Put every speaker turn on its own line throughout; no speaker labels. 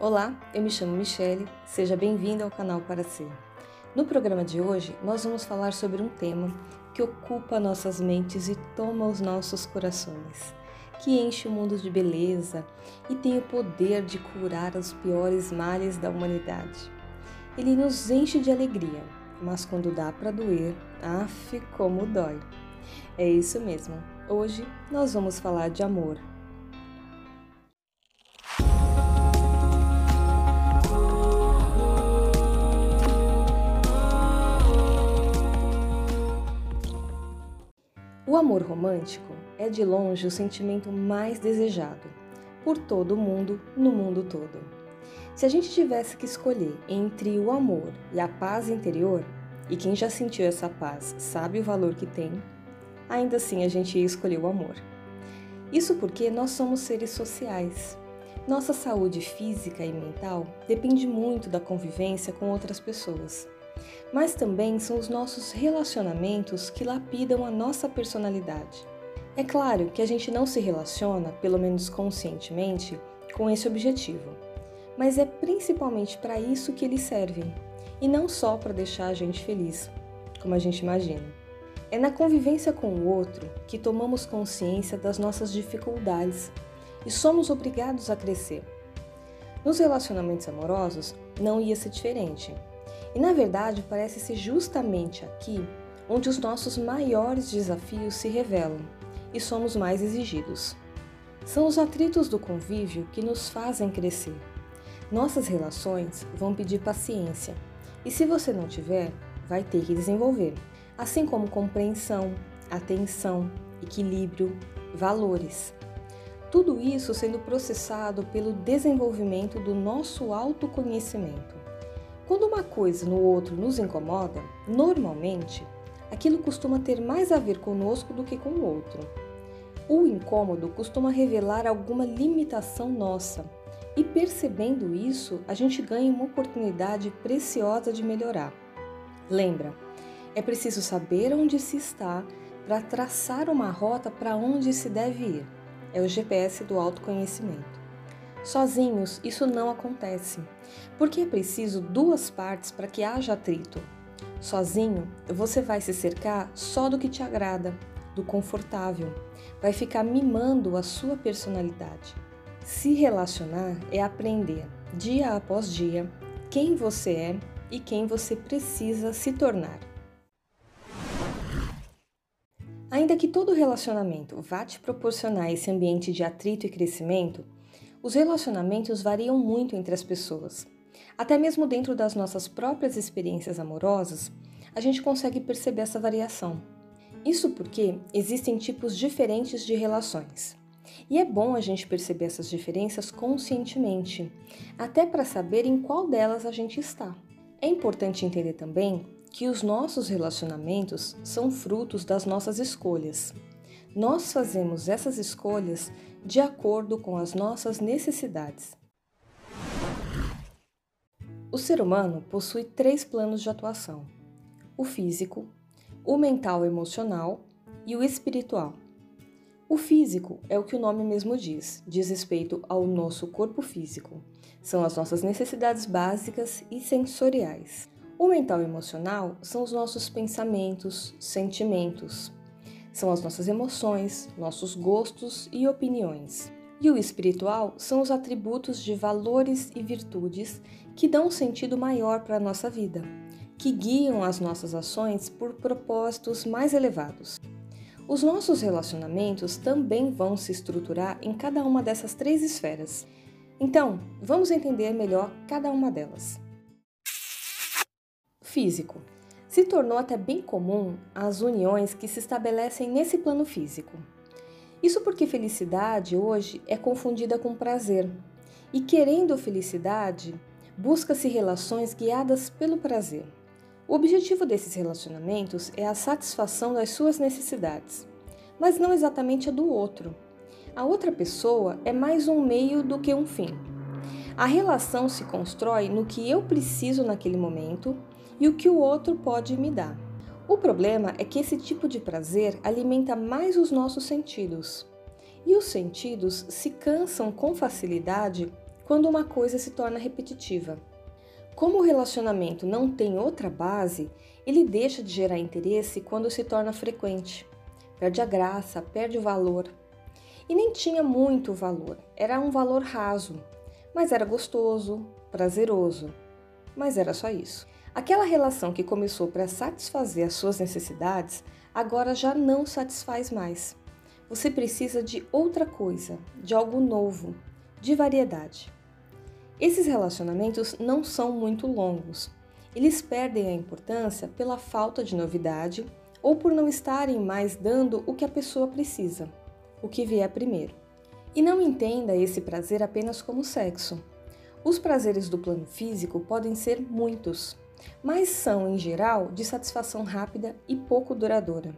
Olá, eu me chamo Michele, seja bem-vinda ao canal Para Ser. No programa de hoje, nós vamos falar sobre um tema que ocupa nossas mentes e toma os nossos corações, que enche o mundo de beleza e tem o poder de curar os piores males da humanidade. Ele nos enche de alegria, mas quando dá para doer, af, como dói. É isso mesmo. Hoje nós vamos falar de amor amor romântico é de longe o sentimento mais desejado por todo mundo no mundo todo. Se a gente tivesse que escolher entre o amor e a paz interior, e quem já sentiu essa paz sabe o valor que tem, ainda assim a gente ia escolher o amor. Isso porque nós somos seres sociais. Nossa saúde física e mental depende muito da convivência com outras pessoas mas também são os nossos relacionamentos que lapidam a nossa personalidade. É claro que a gente não se relaciona, pelo menos conscientemente, com esse objetivo, mas é principalmente para isso que eles servem, e não só para deixar a gente feliz, como a gente imagina. É na convivência com o outro que tomamos consciência das nossas dificuldades e somos obrigados a crescer. Nos relacionamentos amorosos, não ia ser diferente. E na verdade, parece ser justamente aqui onde os nossos maiores desafios se revelam e somos mais exigidos. São os atritos do convívio que nos fazem crescer. Nossas relações vão pedir paciência, e se você não tiver, vai ter que desenvolver, assim como compreensão, atenção, equilíbrio, valores. Tudo isso sendo processado pelo desenvolvimento do nosso autoconhecimento. Quando uma coisa no outro nos incomoda, normalmente aquilo costuma ter mais a ver conosco do que com o outro. O incômodo costuma revelar alguma limitação nossa, e percebendo isso, a gente ganha uma oportunidade preciosa de melhorar. Lembra, é preciso saber onde se está para traçar uma rota para onde se deve ir. É o GPS do autoconhecimento. Sozinhos, isso não acontece, porque é preciso duas partes para que haja atrito. Sozinho, você vai se cercar só do que te agrada, do confortável, vai ficar mimando a sua personalidade. Se relacionar é aprender, dia após dia, quem você é e quem você precisa se tornar. Ainda que todo relacionamento vá te proporcionar esse ambiente de atrito e crescimento, os relacionamentos variam muito entre as pessoas. Até mesmo dentro das nossas próprias experiências amorosas, a gente consegue perceber essa variação. Isso porque existem tipos diferentes de relações. E é bom a gente perceber essas diferenças conscientemente, até para saber em qual delas a gente está. É importante entender também que os nossos relacionamentos são frutos das nossas escolhas. Nós fazemos essas escolhas de acordo com as nossas necessidades. O ser humano possui três planos de atuação: o físico, o mental emocional e o espiritual. O físico é o que o nome mesmo diz, diz respeito ao nosso corpo físico. São as nossas necessidades básicas e sensoriais. O mental emocional são os nossos pensamentos, sentimentos, são as nossas emoções, nossos gostos e opiniões. E o espiritual são os atributos de valores e virtudes que dão um sentido maior para a nossa vida, que guiam as nossas ações por propósitos mais elevados. Os nossos relacionamentos também vão se estruturar em cada uma dessas três esferas. Então, vamos entender melhor cada uma delas. Físico se tornou até bem comum as uniões que se estabelecem nesse plano físico. Isso porque felicidade hoje é confundida com prazer, e querendo felicidade, busca-se relações guiadas pelo prazer. O objetivo desses relacionamentos é a satisfação das suas necessidades, mas não exatamente a do outro. A outra pessoa é mais um meio do que um fim. A relação se constrói no que eu preciso naquele momento e o que o outro pode me dar. O problema é que esse tipo de prazer alimenta mais os nossos sentidos. E os sentidos se cansam com facilidade quando uma coisa se torna repetitiva. Como o relacionamento não tem outra base, ele deixa de gerar interesse quando se torna frequente. Perde a graça, perde o valor. E nem tinha muito valor, era um valor raso, mas era gostoso, prazeroso. Mas era só isso. Aquela relação que começou para satisfazer as suas necessidades agora já não satisfaz mais. Você precisa de outra coisa, de algo novo, de variedade. Esses relacionamentos não são muito longos. Eles perdem a importância pela falta de novidade ou por não estarem mais dando o que a pessoa precisa, o que vier primeiro. E não entenda esse prazer apenas como sexo. Os prazeres do plano físico podem ser muitos, mas são, em geral, de satisfação rápida e pouco duradoura.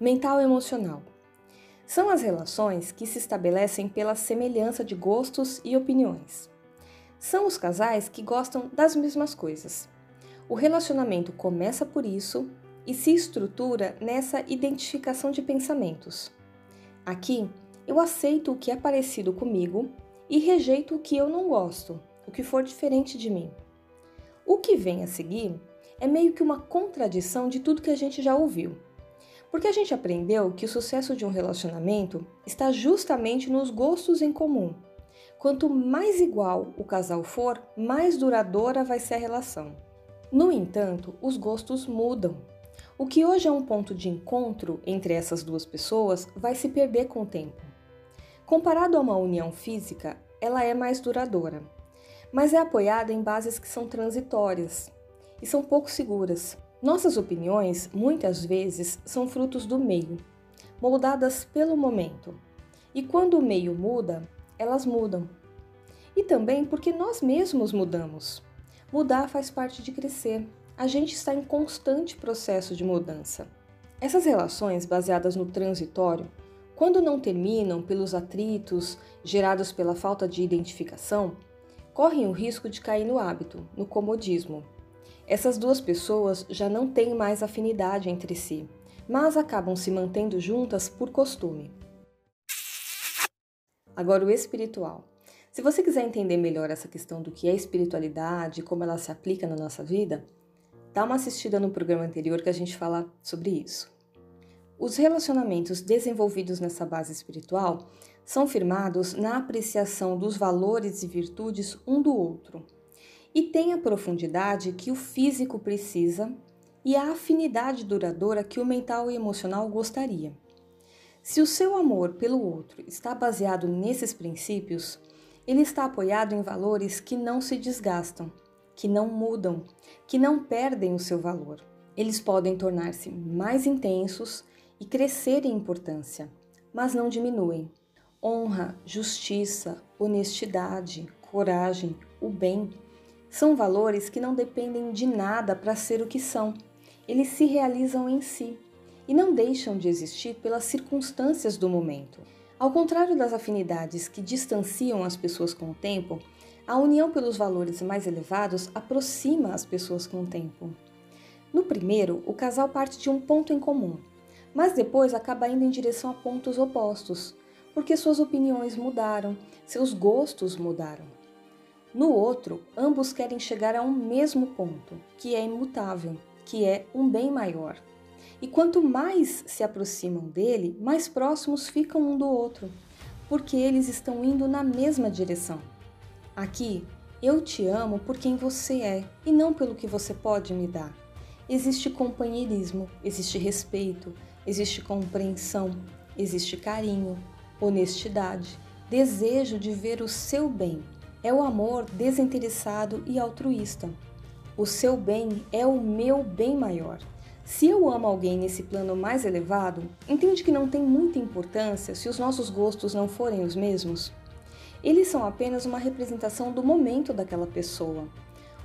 Mental emocional são as relações que se estabelecem pela semelhança de gostos e opiniões. São os casais que gostam das mesmas coisas. O relacionamento começa por isso e se estrutura nessa identificação de pensamentos. Aqui, eu aceito o que é parecido comigo e rejeito o que eu não gosto, o que for diferente de mim. O que vem a seguir é meio que uma contradição de tudo que a gente já ouviu. Porque a gente aprendeu que o sucesso de um relacionamento está justamente nos gostos em comum. Quanto mais igual o casal for, mais duradoura vai ser a relação. No entanto, os gostos mudam. O que hoje é um ponto de encontro entre essas duas pessoas vai se perder com o tempo. Comparado a uma união física, ela é mais duradoura, mas é apoiada em bases que são transitórias e são pouco seguras. Nossas opiniões, muitas vezes, são frutos do meio, moldadas pelo momento. E quando o meio muda, elas mudam. E também porque nós mesmos mudamos. Mudar faz parte de crescer. A gente está em constante processo de mudança. Essas relações baseadas no transitório, quando não terminam pelos atritos gerados pela falta de identificação, correm o risco de cair no hábito, no comodismo. Essas duas pessoas já não têm mais afinidade entre si, mas acabam se mantendo juntas por costume. Agora, o espiritual. Se você quiser entender melhor essa questão do que é espiritualidade e como ela se aplica na nossa vida, dá uma assistida no programa anterior que a gente fala sobre isso. Os relacionamentos desenvolvidos nessa base espiritual são firmados na apreciação dos valores e virtudes um do outro e tem a profundidade que o físico precisa e a afinidade duradoura que o mental e emocional gostaria. Se o seu amor pelo outro está baseado nesses princípios, ele está apoiado em valores que não se desgastam, que não mudam, que não perdem o seu valor. Eles podem tornar-se mais intensos e crescer em importância, mas não diminuem. Honra, justiça, honestidade, coragem, o bem são valores que não dependem de nada para ser o que são. Eles se realizam em si e não deixam de existir pelas circunstâncias do momento. Ao contrário das afinidades que distanciam as pessoas com o tempo, a união pelos valores mais elevados aproxima as pessoas com o tempo. No primeiro, o casal parte de um ponto em comum, mas depois acaba indo em direção a pontos opostos, porque suas opiniões mudaram, seus gostos mudaram. No outro, ambos querem chegar a um mesmo ponto, que é imutável, que é um bem maior. E quanto mais se aproximam dele, mais próximos ficam um do outro, porque eles estão indo na mesma direção. Aqui, eu te amo por quem você é e não pelo que você pode me dar. Existe companheirismo, existe respeito, existe compreensão, existe carinho, honestidade, desejo de ver o seu bem é o amor desinteressado e altruísta. O seu bem é o meu bem maior. Se eu amo alguém nesse plano mais elevado, entende que não tem muita importância se os nossos gostos não forem os mesmos? Eles são apenas uma representação do momento daquela pessoa.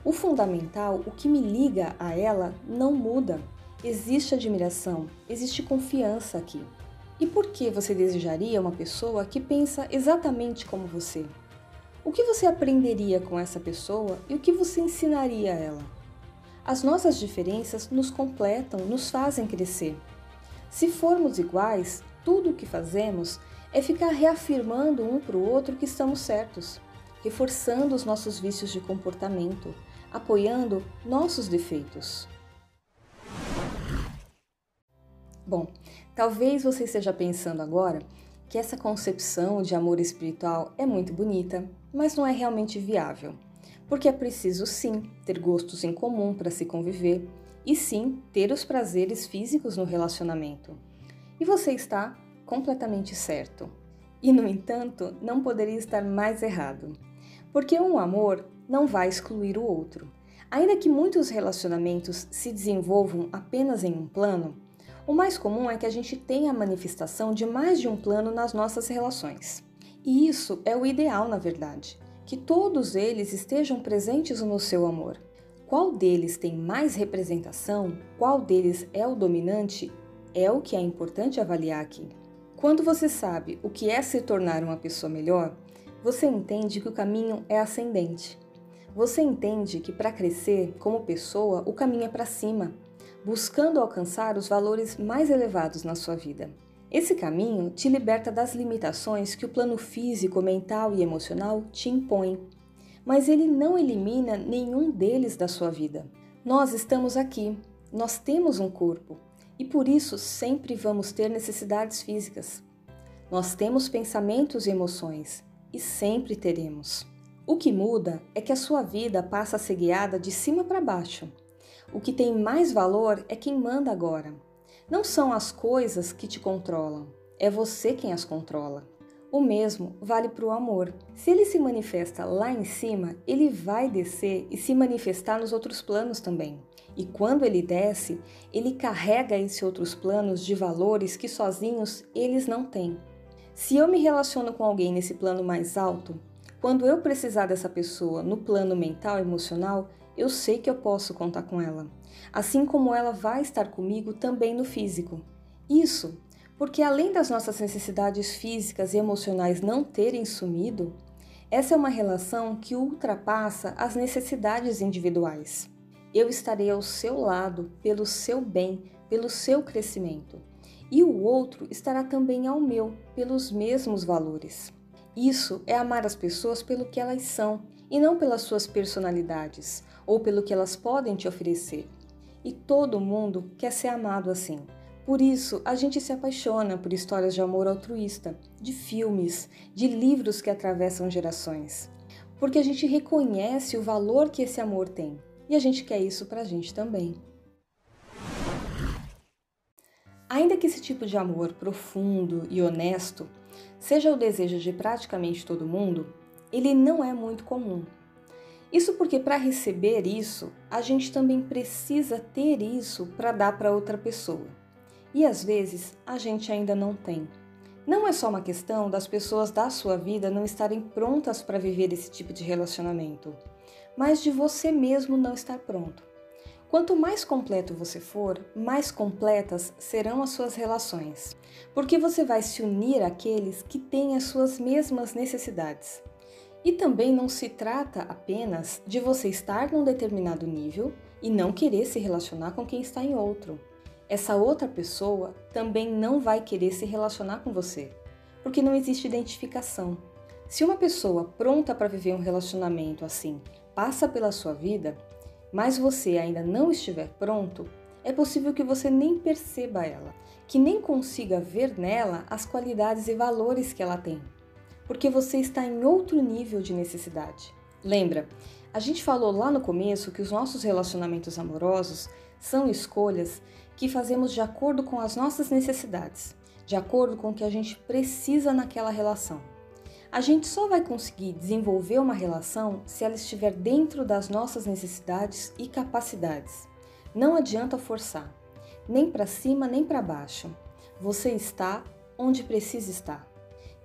O fundamental, o que me liga a ela, não muda. Existe admiração, existe confiança aqui. E por que você desejaria uma pessoa que pensa exatamente como você? O que você aprenderia com essa pessoa e o que você ensinaria a ela? As nossas diferenças nos completam, nos fazem crescer. Se formos iguais, tudo o que fazemos é ficar reafirmando um para o outro que estamos certos, reforçando os nossos vícios de comportamento, apoiando nossos defeitos. Bom, talvez você esteja pensando agora que essa concepção de amor espiritual é muito bonita, mas não é realmente viável. Porque é preciso sim ter gostos em comum para se conviver e sim ter os prazeres físicos no relacionamento. E você está completamente certo. E no entanto, não poderia estar mais errado. Porque um amor não vai excluir o outro. Ainda que muitos relacionamentos se desenvolvam apenas em um plano, o mais comum é que a gente tenha a manifestação de mais de um plano nas nossas relações. E isso é o ideal, na verdade, que todos eles estejam presentes no seu amor. Qual deles tem mais representação, qual deles é o dominante, é o que é importante avaliar aqui. Quando você sabe o que é se tornar uma pessoa melhor, você entende que o caminho é ascendente. Você entende que para crescer como pessoa, o caminho é para cima buscando alcançar os valores mais elevados na sua vida. Esse caminho te liberta das limitações que o plano físico, mental e emocional te impõe, mas ele não elimina nenhum deles da sua vida. Nós estamos aqui, nós temos um corpo e por isso sempre vamos ter necessidades físicas. Nós temos pensamentos e emoções e sempre teremos. O que muda é que a sua vida passa a ser guiada de cima para baixo o que tem mais valor é quem manda agora. Não são as coisas que te controlam, é você quem as controla. O mesmo vale para o amor. Se ele se manifesta lá em cima, ele vai descer e se manifestar nos outros planos também. E quando ele desce, ele carrega esses outros planos de valores que sozinhos eles não têm. Se eu me relaciono com alguém nesse plano mais alto, quando eu precisar dessa pessoa no plano mental e emocional, eu sei que eu posso contar com ela, assim como ela vai estar comigo também no físico. Isso porque, além das nossas necessidades físicas e emocionais não terem sumido, essa é uma relação que ultrapassa as necessidades individuais. Eu estarei ao seu lado pelo seu bem, pelo seu crescimento, e o outro estará também ao meu, pelos mesmos valores. Isso é amar as pessoas pelo que elas são e não pelas suas personalidades ou pelo que elas podem te oferecer. E todo mundo quer ser amado assim. Por isso, a gente se apaixona por histórias de amor altruísta, de filmes, de livros que atravessam gerações. Porque a gente reconhece o valor que esse amor tem e a gente quer isso pra gente também. Ainda que esse tipo de amor profundo e honesto seja o desejo de praticamente todo mundo, ele não é muito comum. Isso porque para receber isso, a gente também precisa ter isso para dar para outra pessoa. E às vezes a gente ainda não tem. Não é só uma questão das pessoas da sua vida não estarem prontas para viver esse tipo de relacionamento, mas de você mesmo não estar pronto. Quanto mais completo você for, mais completas serão as suas relações, porque você vai se unir àqueles que têm as suas mesmas necessidades. E também não se trata apenas de você estar num determinado nível e não querer se relacionar com quem está em outro. Essa outra pessoa também não vai querer se relacionar com você, porque não existe identificação. Se uma pessoa pronta para viver um relacionamento assim passa pela sua vida, mas você ainda não estiver pronto, é possível que você nem perceba ela, que nem consiga ver nela as qualidades e valores que ela tem porque você está em outro nível de necessidade. Lembra, a gente falou lá no começo que os nossos relacionamentos amorosos são escolhas que fazemos de acordo com as nossas necessidades, de acordo com o que a gente precisa naquela relação. A gente só vai conseguir desenvolver uma relação se ela estiver dentro das nossas necessidades e capacidades. Não adianta forçar, nem para cima nem para baixo. Você está onde precisa estar.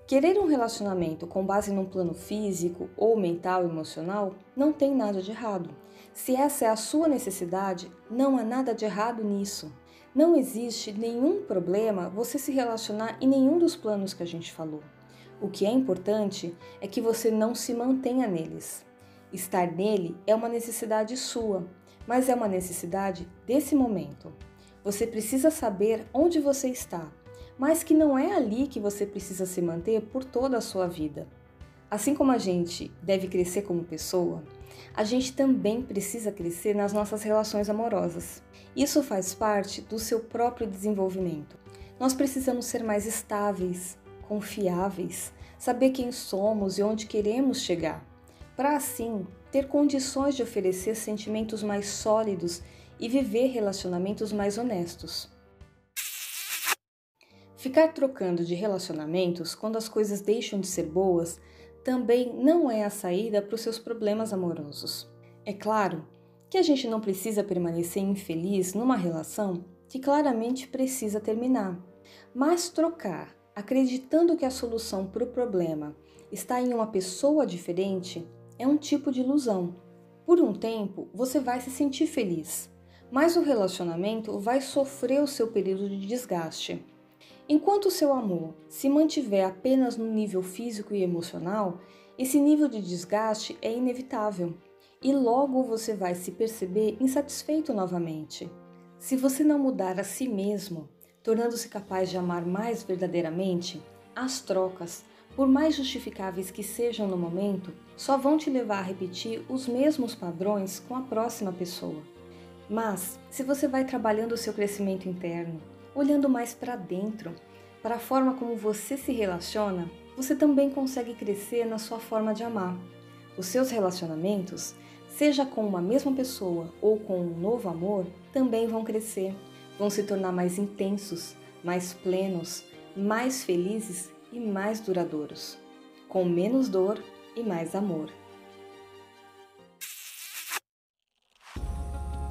Querer um relacionamento com base num plano físico ou mental emocional não tem nada de errado. Se essa é a sua necessidade, não há nada de errado nisso. Não existe nenhum problema você se relacionar em nenhum dos planos que a gente falou. O que é importante é que você não se mantenha neles. Estar nele é uma necessidade sua, mas é uma necessidade desse momento. Você precisa saber onde você está mas que não é ali que você precisa se manter por toda a sua vida. Assim como a gente deve crescer como pessoa, a gente também precisa crescer nas nossas relações amorosas. Isso faz parte do seu próprio desenvolvimento. Nós precisamos ser mais estáveis, confiáveis, saber quem somos e onde queremos chegar, para assim ter condições de oferecer sentimentos mais sólidos e viver relacionamentos mais honestos. Ficar trocando de relacionamentos quando as coisas deixam de ser boas também não é a saída para os seus problemas amorosos. É claro que a gente não precisa permanecer infeliz numa relação que claramente precisa terminar, mas trocar acreditando que a solução para o problema está em uma pessoa diferente é um tipo de ilusão. Por um tempo, você vai se sentir feliz, mas o relacionamento vai sofrer o seu período de desgaste. Enquanto o seu amor se mantiver apenas no nível físico e emocional, esse nível de desgaste é inevitável e logo você vai se perceber insatisfeito novamente. Se você não mudar a si mesmo, tornando-se capaz de amar mais verdadeiramente, as trocas, por mais justificáveis que sejam no momento, só vão te levar a repetir os mesmos padrões com a próxima pessoa. Mas, se você vai trabalhando o seu crescimento interno, olhando mais para dentro, para a forma como você se relaciona, você também consegue crescer na sua forma de amar. Os seus relacionamentos, seja com uma mesma pessoa ou com um novo amor, também vão crescer, vão se tornar mais intensos, mais plenos, mais felizes e mais duradouros, com menos dor e mais amor.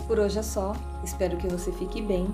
Por hoje é só, espero que você fique bem